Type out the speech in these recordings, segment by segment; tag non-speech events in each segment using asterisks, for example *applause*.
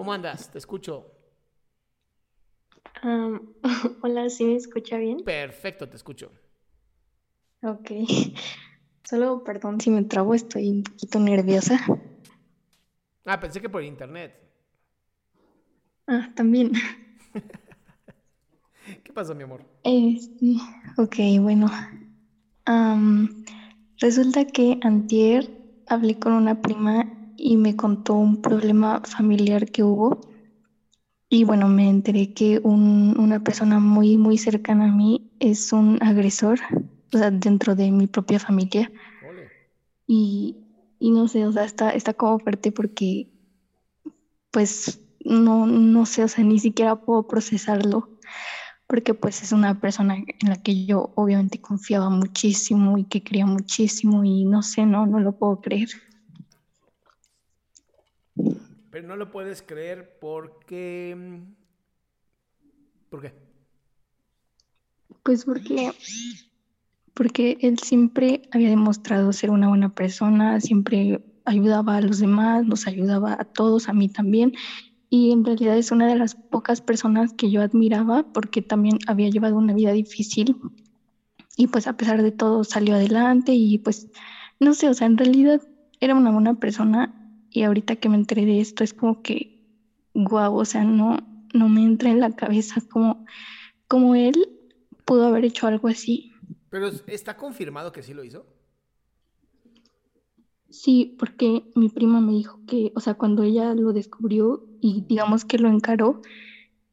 ¿Cómo andas? Te escucho. *laughs* Hola, ¿sí me escucha bien? Perfecto, te escucho. Ok. *laughs* Solo, perdón si me trabo, estoy un poquito nerviosa. Ah, pensé que por internet. Ah, también. *laughs* ¿Qué pasó, mi amor? Este, ok, bueno. Resulta que antier hablé con una prima y me contó un problema familiar que hubo. Y bueno, me enteré que un- una persona muy, muy cercana a mí es un agresor, o sea, dentro de mi propia familia. Y, y no sé, o sea, está, está como fuerte porque, pues, no, no sé, o sea, ni siquiera puedo procesarlo, porque pues es una persona en la que yo obviamente confiaba muchísimo y que quería muchísimo y no sé, no, no lo puedo creer. Pero no lo puedes creer porque... ¿Por qué? Pues porque, porque él siempre había demostrado ser una buena persona, siempre ayudaba a los demás, nos ayudaba a todos, a mí también. Y en realidad es una de las pocas personas que yo admiraba porque también había llevado una vida difícil y pues a pesar de todo salió adelante y pues no sé, o sea, en realidad era una buena persona y ahorita que me enteré de esto es como que, guau, o sea, no, no me entra en la cabeza como, como él pudo haber hecho algo así. Pero es- está confirmado que sí lo hizo. Sí, porque mi prima me dijo que, o sea, cuando ella lo descubrió y digamos que lo encaró,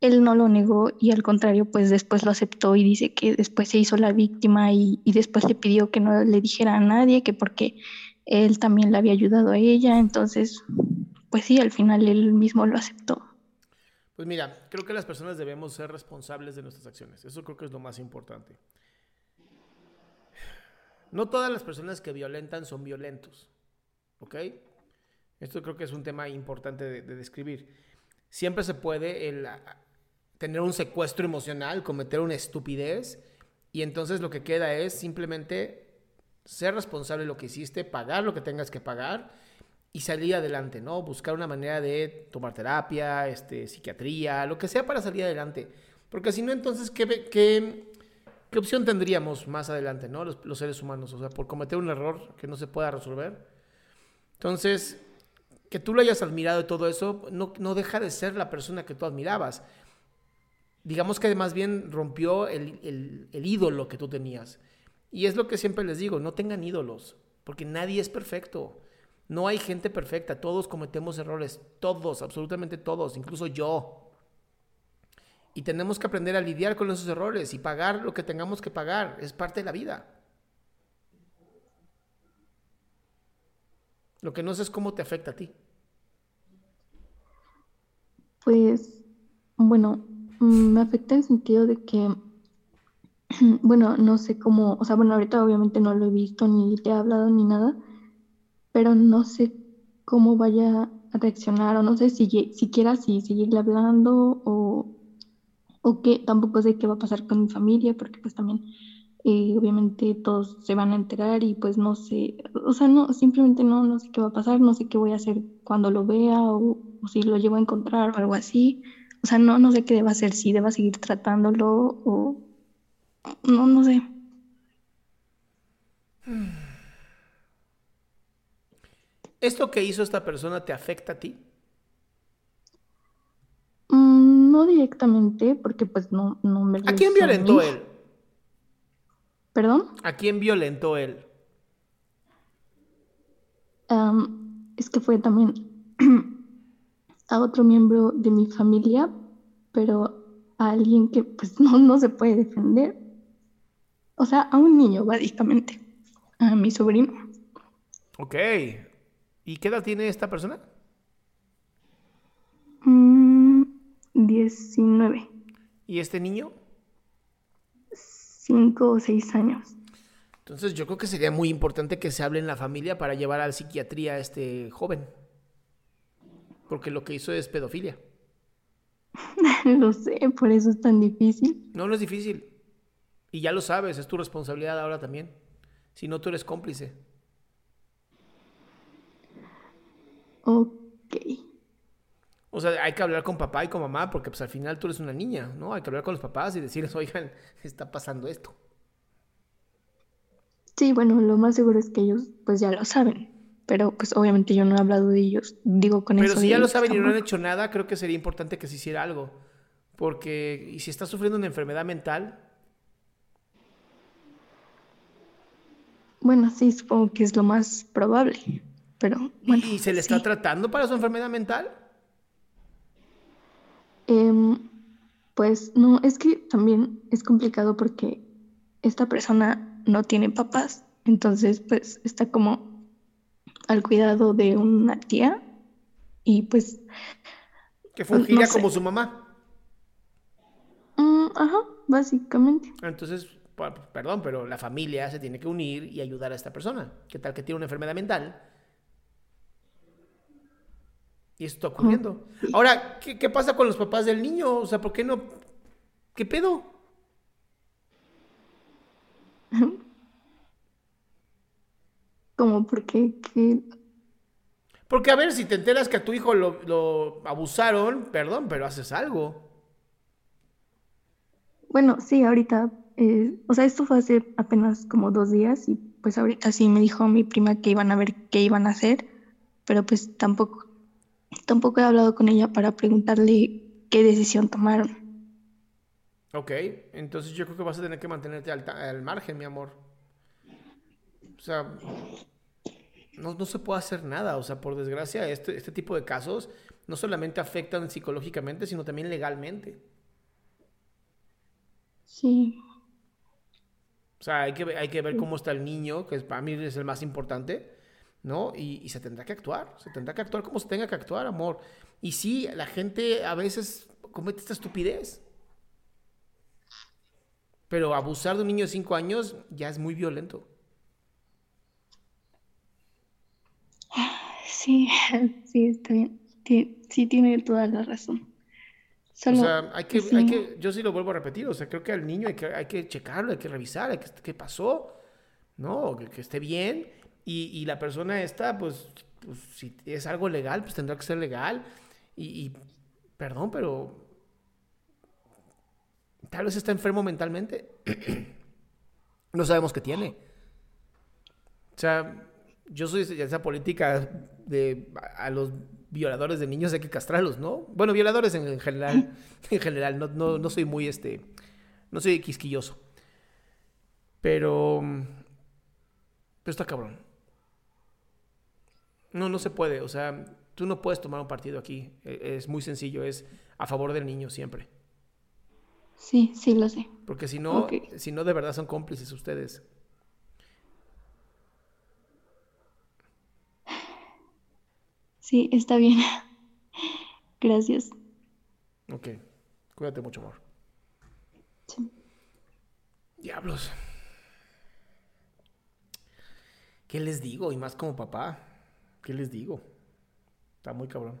él no lo negó y al contrario, pues después lo aceptó y dice que después se hizo la víctima y, y después le pidió que no le dijera a nadie, que porque él también le había ayudado a ella, entonces, pues sí, al final él mismo lo aceptó. Pues mira, creo que las personas debemos ser responsables de nuestras acciones. Eso creo que es lo más importante. No todas las personas que violentan son violentos. ¿Ok? Esto creo que es un tema importante de, de describir. Siempre se puede el, tener un secuestro emocional, cometer una estupidez, y entonces lo que queda es simplemente ser responsable de lo que hiciste, pagar lo que tengas que pagar y salir adelante, ¿no? Buscar una manera de tomar terapia, este, psiquiatría, lo que sea para salir adelante. Porque si no, entonces, ¿qué, qué, qué opción tendríamos más adelante, ¿no? Los, los seres humanos, o sea, por cometer un error que no se pueda resolver. Entonces, que tú lo hayas admirado y todo eso, no, no deja de ser la persona que tú admirabas. Digamos que más bien rompió el, el- el ídolo que tú tenías. Y es lo que siempre les digo, no tengan ídolos, porque nadie es perfecto. No hay gente perfecta, todos cometemos errores, todos, absolutamente todos, incluso yo. Y tenemos que aprender a lidiar con esos errores y pagar lo que tengamos que pagar, es parte de la vida. Lo que no sé es cómo te afecta a ti. Pues, bueno, mm, me afecta en el sentido de que, *clears throat* bueno, no sé cómo, o sea, bueno, ahorita obviamente no lo he visto ni le he hablado ni nada, pero no sé cómo vaya a reaccionar o no sé si siquiera si seguirle hablando o, o que tampoco sé qué va a pasar con mi familia, porque pues también eh, obviamente todos se van a enterar y pues no sé, o sea, no, simplemente no, no sé qué va a pasar, no sé qué voy a hacer cuando lo vea o, o si lo llevo a encontrar o algo así. O sea, no, no sé qué deba hacer, si deba seguir tratándolo o no, no sé. ¿Esto que hizo esta persona te afecta a ti? Mm, no directamente, porque pues no, no me... ¿A quién violentó él? ¿Perdón? ¿A quién violentó él? es que fue también *clears throat* a otro miembro de mi familia, pero a alguien que pues *laughs* no, no se puede defender. O sea, a un niño, básicamente. A mi sobrino. Ok. ¿Y qué edad tiene esta persona? 19. Mm, ¿Y este niño? 5 o 6 años. Entonces yo creo que sería muy importante que se hable en la familia para llevar a la psiquiatría a este joven. Porque lo que hizo es pedofilia. *laughs* lo sé, por eso es tan difícil. No, no es difícil. Y ya lo sabes, es tu responsabilidad ahora también. Si no, tú eres cómplice. Ok. O sea, hay que hablar con papá y con mamá porque pues al final tú eres una niña, ¿no? Hay que hablar con los papás y decirles, oigan, está pasando esto. Sí, bueno, lo más seguro es que ellos pues ya lo saben. Pero pues obviamente yo no he hablado de ellos, digo con eso. Pero si ya lo saben y no han hecho nada, creo que sería importante que se hiciera algo. Porque, y si está sufriendo una enfermedad mental. Bueno, sí, supongo que es lo más probable. Pero bueno. ¿Y se le está tratando para su enfermedad mental? Em, pues no, es que también es complicado porque esta persona no tiene papás, entonces pues está como al cuidado de una tía y pues... Que fungiría como su mamá. Mm, ajá, básicamente. Entonces, perdón, pero la familia se tiene que unir y ayudar a esta persona. ¿Qué tal que tiene una enfermedad mental? Y eso está ocurriendo. Ahora, ¿qué, ¿qué, pasa con los papás del niño? O sea, ¿por qué no? ¿Qué pedo? *laughs* ¿Cómo? ¿Por qué? Porque a ver, si te enteras que a tu hijo lo, abusaron, perdón, pero haces algo. Bueno, sí, ahorita, eh, o sea, esto fue hace apenas como dos días y pues ahorita sí me dijo mi prima que iban a ver qué iban a hacer, pero pues tampoco, tampoco he hablado con ella para preguntarle qué decisión tomaron. Ok, entonces yo creo que vas a tener que mantenerte al, al margen, mi amor. O sea, no, se puede hacer nada. O sea, por desgracia, este, este tipo de casos no solamente afectan psicológicamente, sino también legalmente. Sí. O sea, hay que, hay que ver cómo está el niño, que para mí es el más importante, ¿no? Y, y, se tendrá que actuar, se tendrá que actuar como se tenga que actuar, amor. Y sí, la gente a veces comete esta estupidez. Pero abusar de un niño de 5 años ya es muy violento. Sí, *laughs* sí, está bien. Sí, tiene toda la razón. O sea, hay que, hay que, yo sí lo vuelvo a repetir, o sea, creo que al niño hay que, hay que checarlo, hay que revisar, hay que, qué pasó, ¿no? Que, esté bien. Y, la persona esta, pues, pues, si es algo legal, pues tendrá que ser legal. Y, perdón, pero tal vez está enfermo mentalmente. *clears throat* no sabemos qué tiene. O sea, yo soy de esa política de a los violadores de niños hay que castrarlos, ¿no? Bueno, violadores en, general, *laughs* en general, no, no, no, soy muy, este, no soy quisquilloso. Pero, pero está cabrón. No, no se puede, o sea, tú no puedes tomar un partido aquí. E, es muy sencillo, es a favor del niño siempre. Sí, sí lo sé. Porque si no, si no de verdad son cómplices ustedes. Sí, está bien. *laughs* Gracias. Ok. Cuídate mucho, amor. Sí. Diablos. ¿Qué les digo? Y más como papá. ¿Qué les digo? Está muy cabrón.